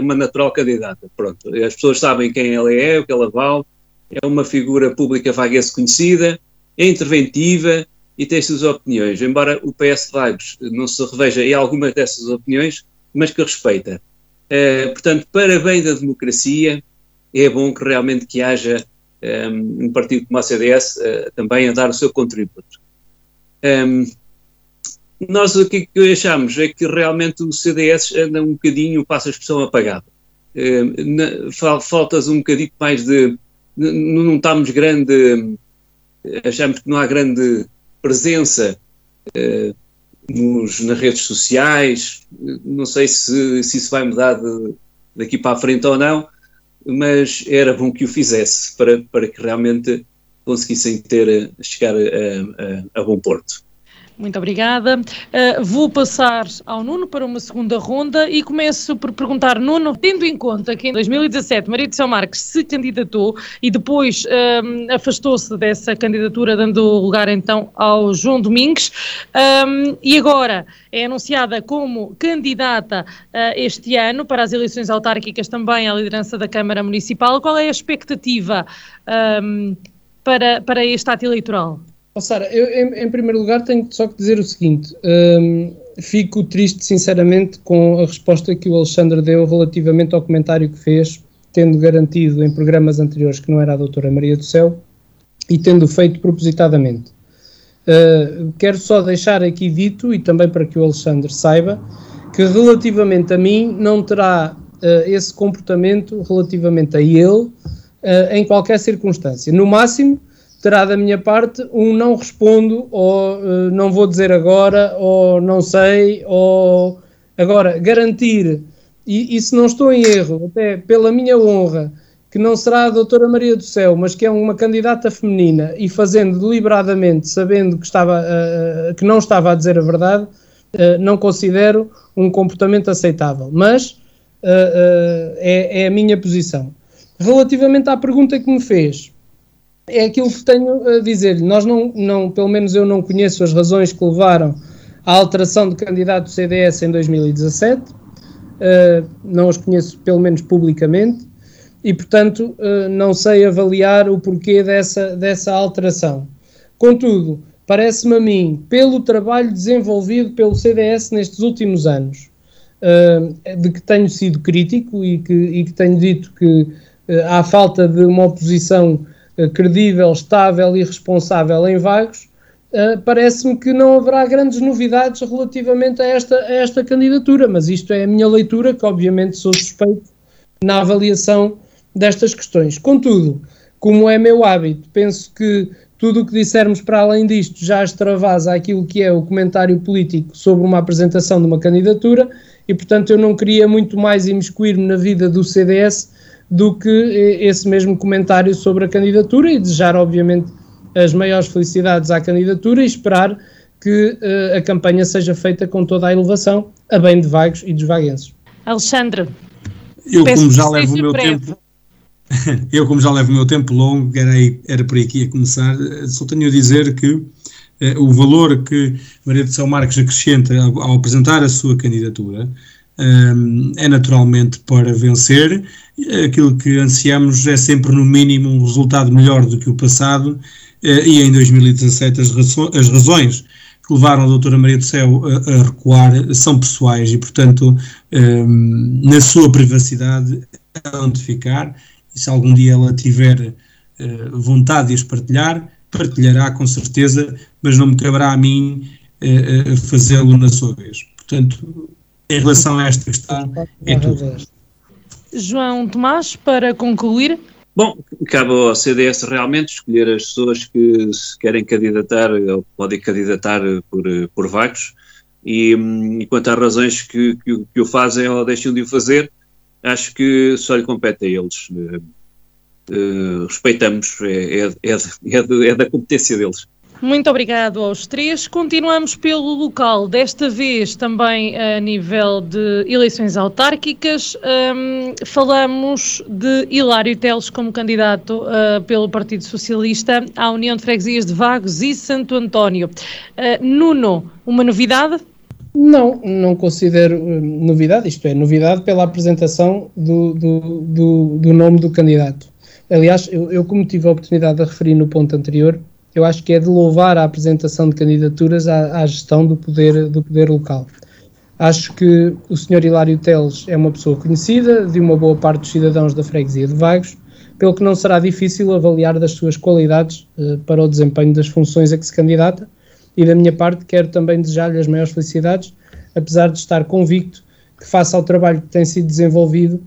uma natural candidata. Pronto, as pessoas sabem quem ela é, o que ela vale, é uma figura pública vaguense conhecida, é interventiva e tem suas opiniões, embora o PS Vagos não se reveja em algumas dessas opiniões, mas que respeita. Uh, portanto, para bem da democracia, é bom que realmente que haja um, um partido como a CDS uh, também a dar o seu contributo. Um, nós o que, que achamos é que realmente o CDS anda um bocadinho, passa a expressão, apagado. Uh, faltas um bocadinho mais de. Não estamos grande. Achamos que não há grande presença uh, nos, nas redes sociais. Não sei se, se isso vai mudar de, daqui para a frente ou não, mas era bom que o fizesse para, para que realmente conseguissem ter, chegar a, a, a bom porto. Muito obrigada. Uh, vou passar ao Nuno para uma segunda ronda e começo por perguntar, Nuno, tendo em conta que em 2017 Maria de São Marques se candidatou e depois um, afastou-se dessa candidatura, dando lugar então ao João Domingues, um, e agora é anunciada como candidata uh, este ano para as eleições autárquicas também à liderança da Câmara Municipal. Qual é a expectativa um, para, para este ato eleitoral? Oh, Sara, eu em, em, primeiro lugar tenho só que dizer o seguinte: um, fico triste, sinceramente, com a resposta que o Alexandre deu relativamente ao comentário que fez, tendo garantido em programas anteriores que não era a doutora Maria do Céu e tendo feito propositadamente. Uh, quero só deixar aqui dito, e também para que o Alexandre saiba, que relativamente a mim não terá uh, esse comportamento relativamente a ele uh, em qualquer circunstância. No máximo terá da minha parte um não respondo, ou uh, não vou dizer agora, ou não sei, ou. Agora, garantir, e, e se não estou em erro, até pela minha honra, que não será a doutora Maria do Céu, mas que é uma candidata feminina e fazendo deliberadamente, sabendo que, estava, uh, que não estava a dizer a verdade, uh, não considero um comportamento aceitável. Mas uh, é, é a minha posição. Relativamente à pergunta que me fez, é aquilo que tenho a dizer. Nós não, não, pelo menos eu não conheço as razões que levaram à alteração de candidato do CDS em 2017, uh, eh, não as conheço pelo menos publicamente, e portanto uh, não sei avaliar o porquê dessa, dessa alteração. Contudo, parece-me a mim, pelo trabalho desenvolvido pelo CDS nestes últimos anos, uh, de que tenho sido crítico e que, e que tenho dito que há falta de uma oposição credível, estável e responsável em Vagos, uh, parece-me que não haverá grandes novidades relativamente a esta, a esta candidatura, mas isto é a minha leitura, que obviamente sou suspeito na avaliação destas questões. Contudo, como é meu hábito, penso que tudo o que dissermos para além disto já extravasa aquilo que é o comentário político sobre uma apresentação de uma candidatura e, portanto, eu não queria muito mais imiscuir-me na vida do CDS do que eh, esse mesmo comentário sobre a candidatura e desejar, obviamente, as maiores felicidades à candidatura e esperar que uh, a campanha seja feita com toda a elevação, a bem de Vagos e dos vaguenses. Alexandre, eu como já levo o meu breve. tempo, [LAUGHS] eu como já levo o meu tempo longo, era, aí, era por aqui a começar, eh, só tenho a dizer que uh, o valor que Maria de São Marcos acrescenta ao, ao apresentar a sua candidatura é naturalmente para vencer. Aquilo que ansiamos é sempre, no mínimo, um resultado melhor do que o passado, uh, e em 2017 as, as razões que levaram a doutora Maria do Céu a, recuar são pessoais e, portanto, na sua privacidade, onde ficar, e se algum dia ela tiver uh, vontade de as partilhar, partilhará com certeza, mas não me caberá a mim uh, fazê-lo na sua vez. Portanto, em relação a esta questão, é tudo. João Tomás, para concluir. Bom, cabe ao CDS realmente escolher as pessoas que se querem candidatar ou podem candidatar por, por vagos e, hum, e quanto às razões que, que, que, o fazem ou deixam de o fazer, acho que só lhe compete a eles. Uh, respeitamos, é, é, é, é, da competência deles. Muito obrigado aos três. Continuamos pelo local, desta vez também a nível de eleições autárquicas. Um, falamos de Hilário Teles como candidato uh, pelo Partido Socialista à União de Freguesias de Vagos e Santo António. Uh, Nuno, uma novidade? Não, não considero novidade, isto é, novidade pela apresentação do, do, do, do nome do candidato. Aliás, eu, eu, como tive a oportunidade de referir no ponto anterior, eu acho que é de louvar a apresentação de candidaturas à, à gestão do poder, do poder local. Acho que o Sr. Hilário Teles é uma pessoa conhecida de uma boa parte dos cidadãos da freguesia de Vagos, pelo que não será difícil avaliar das suas qualidades uh, para o desempenho das funções a que se candidata. E da minha parte, quero também desejar-lhe as maiores felicidades, apesar de estar convicto que, face ao trabalho que tem sido desenvolvido,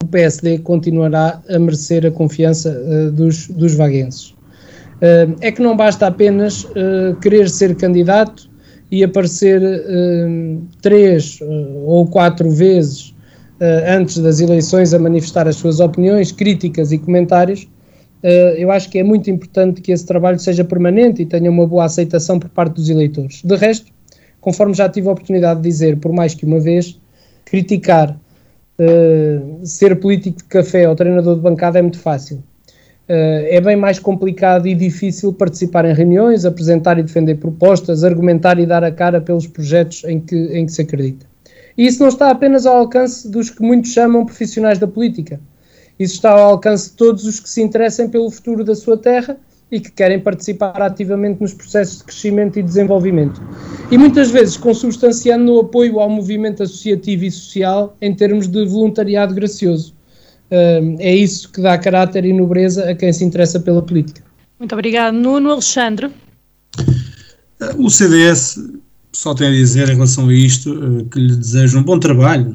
o PSD continuará a merecer a confiança uh, dos, dos vaguenses. Uh, é que não basta apenas querer ser candidato e aparecer três ou quatro vezes antes das eleições a manifestar as suas opiniões, críticas e comentários, eu acho que é muito importante que esse trabalho seja permanente e tenha uma boa aceitação por parte dos eleitores. De resto, conforme já tive a oportunidade de dizer por mais que uma vez, criticar ser político de café ou treinador de bancada é muito fácil. Uh, é bem mais complicado e difícil participar em reuniões, apresentar e defender propostas, argumentar e dar a cara pelos projetos em que, em que se acredita. E isso não está apenas ao alcance dos que muitos chamam profissionais da política. Isso está ao alcance de todos os que se interessem pelo futuro da sua terra e que querem participar ativamente nos processos de crescimento e desenvolvimento. E muitas vezes consubstanciando no apoio ao movimento associativo e social em termos de voluntariado gracioso. É isso que dá caráter e nobreza a quem se interessa pela política. Muito obrigado. Nuno Alexandre. O CDS só tenho a dizer em relação a isto eh, que lhe desejo um bom trabalho.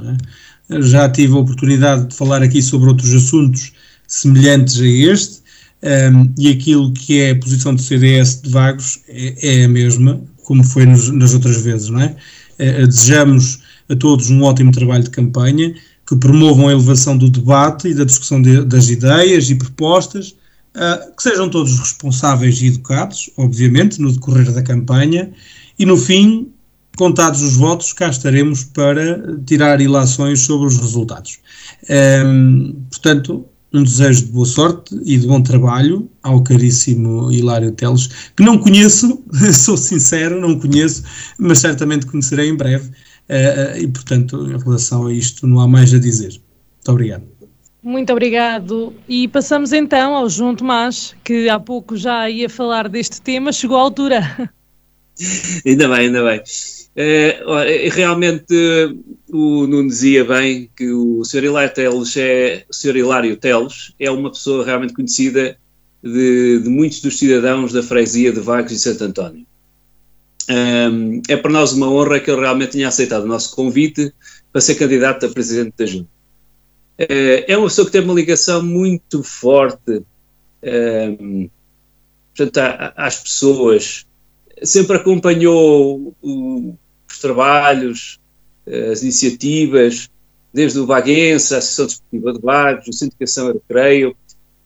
É? Já tive a oportunidade de falar aqui sobre outros assuntos semelhantes a este, um, e aquilo que é a posição do CDS de Vagos é, é a mesma, como foi nos, nas outras vezes, não é? Uh, desejamos a todos um ótimo trabalho de campanha, que promovam a elevação do debate e da discussão de, das ideias e propostas, uh, que sejam todos responsáveis e educados, obviamente, no decorrer da campanha, e no fim, contados os votos, cá estaremos para tirar ilações sobre os resultados. Um, portanto, um desejo de boa sorte e de bom trabalho ao caríssimo Hilário Teles, que não conheço, [LAUGHS] sou sincero, não conheço, mas certamente conhecerei em breve. Uh, e, portanto, em relação a isto, não há mais a dizer. Muito obrigado. Muito obrigado. E passamos então ao João Tomás, que há pouco já ia falar deste tema, chegou à altura. [LAUGHS] ainda bem, ainda bem. É, realmente o Nuno dizia bem que o Sr. Hilário Teles é, o Sr. Hilário Teles é uma pessoa realmente conhecida de, de muitos dos cidadãos da freguesia de Vagos e Santo António. Um, é para nós uma honra que ele realmente tenha aceitado o nosso convite para ser candidato a presidente da Junta. É, é uma pessoa que tem uma ligação muito forte um, portanto, às pessoas, sempre acompanhou o, os trabalhos, as iniciativas, desde o Baguense, a Associação Desportiva de Bagos, o Sindicação Recreio,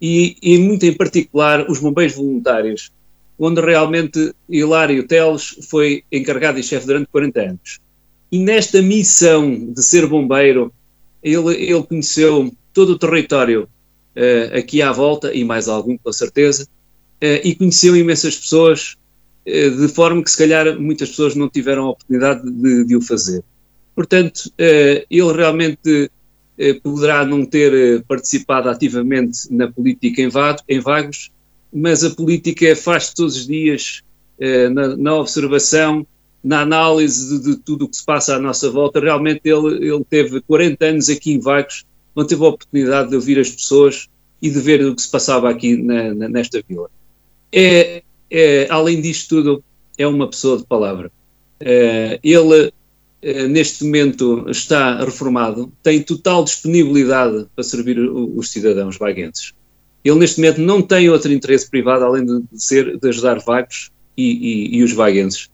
e, e muito em particular os bombeiros voluntários, onde realmente Hilário Teles foi encarregado e chefe durante 40 anos. E nesta missão de ser bombeiro, ele, ele conheceu todo o território uh, aqui à volta, e mais algum, com certeza, uh, e conheceu imensas pessoas, eh, de forma que se calhar muitas pessoas não tiveram a oportunidade de, de o fazer. Portanto, ele realmente poderá não ter participado ativamente na política em Vagos, mas a política faz todos os dias na, na observação, na análise de, de, tudo o que se passa à nossa volta. Realmente ele, ele teve 40 anos aqui em Vagos, onde teve a oportunidade de ouvir as pessoas e de ver o que se passava aqui na, na, nesta vila. É, é, além disto tudo, é uma pessoa de palavra. É, ele, é, neste momento, está reformado, tem total disponibilidade para servir os cidadãos vaguenses. Ele, neste momento, não tem outro interesse privado além de, ser, de ajudar vagos e, e, e os vaguenses.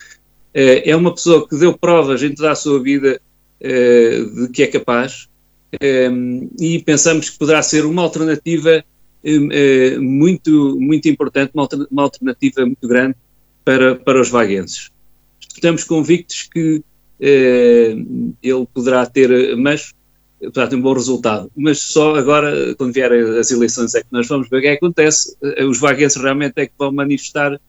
É, é uma pessoa que deu provas em toda a sua vida é, de que é capaz e pensamos que poderá ser uma alternativa muito, muito importante, uma alternativa muito grande para, para os vaguenses. Estamos convictos que eh, ele poderá ter, mas ter um bom resultado. Mas só agora, quando vier as eleições, é que nós vamos ver o que, é que acontece. Os vaguenses realmente é que vão manifestar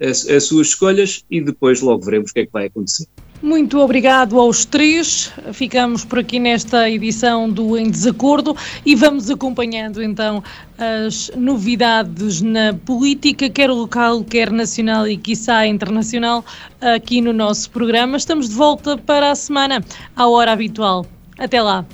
as, as suas escolhas e depois logo veremos o que é que vai acontecer. Muito obrigado aos três. Ficamos por aqui nesta edição do Em Desacordo e vamos acompanhando então as novidades na política, quer local, quer nacional e quiçá internacional, aqui no nosso programa. Estamos de volta para a semana, à hora habitual. Até lá.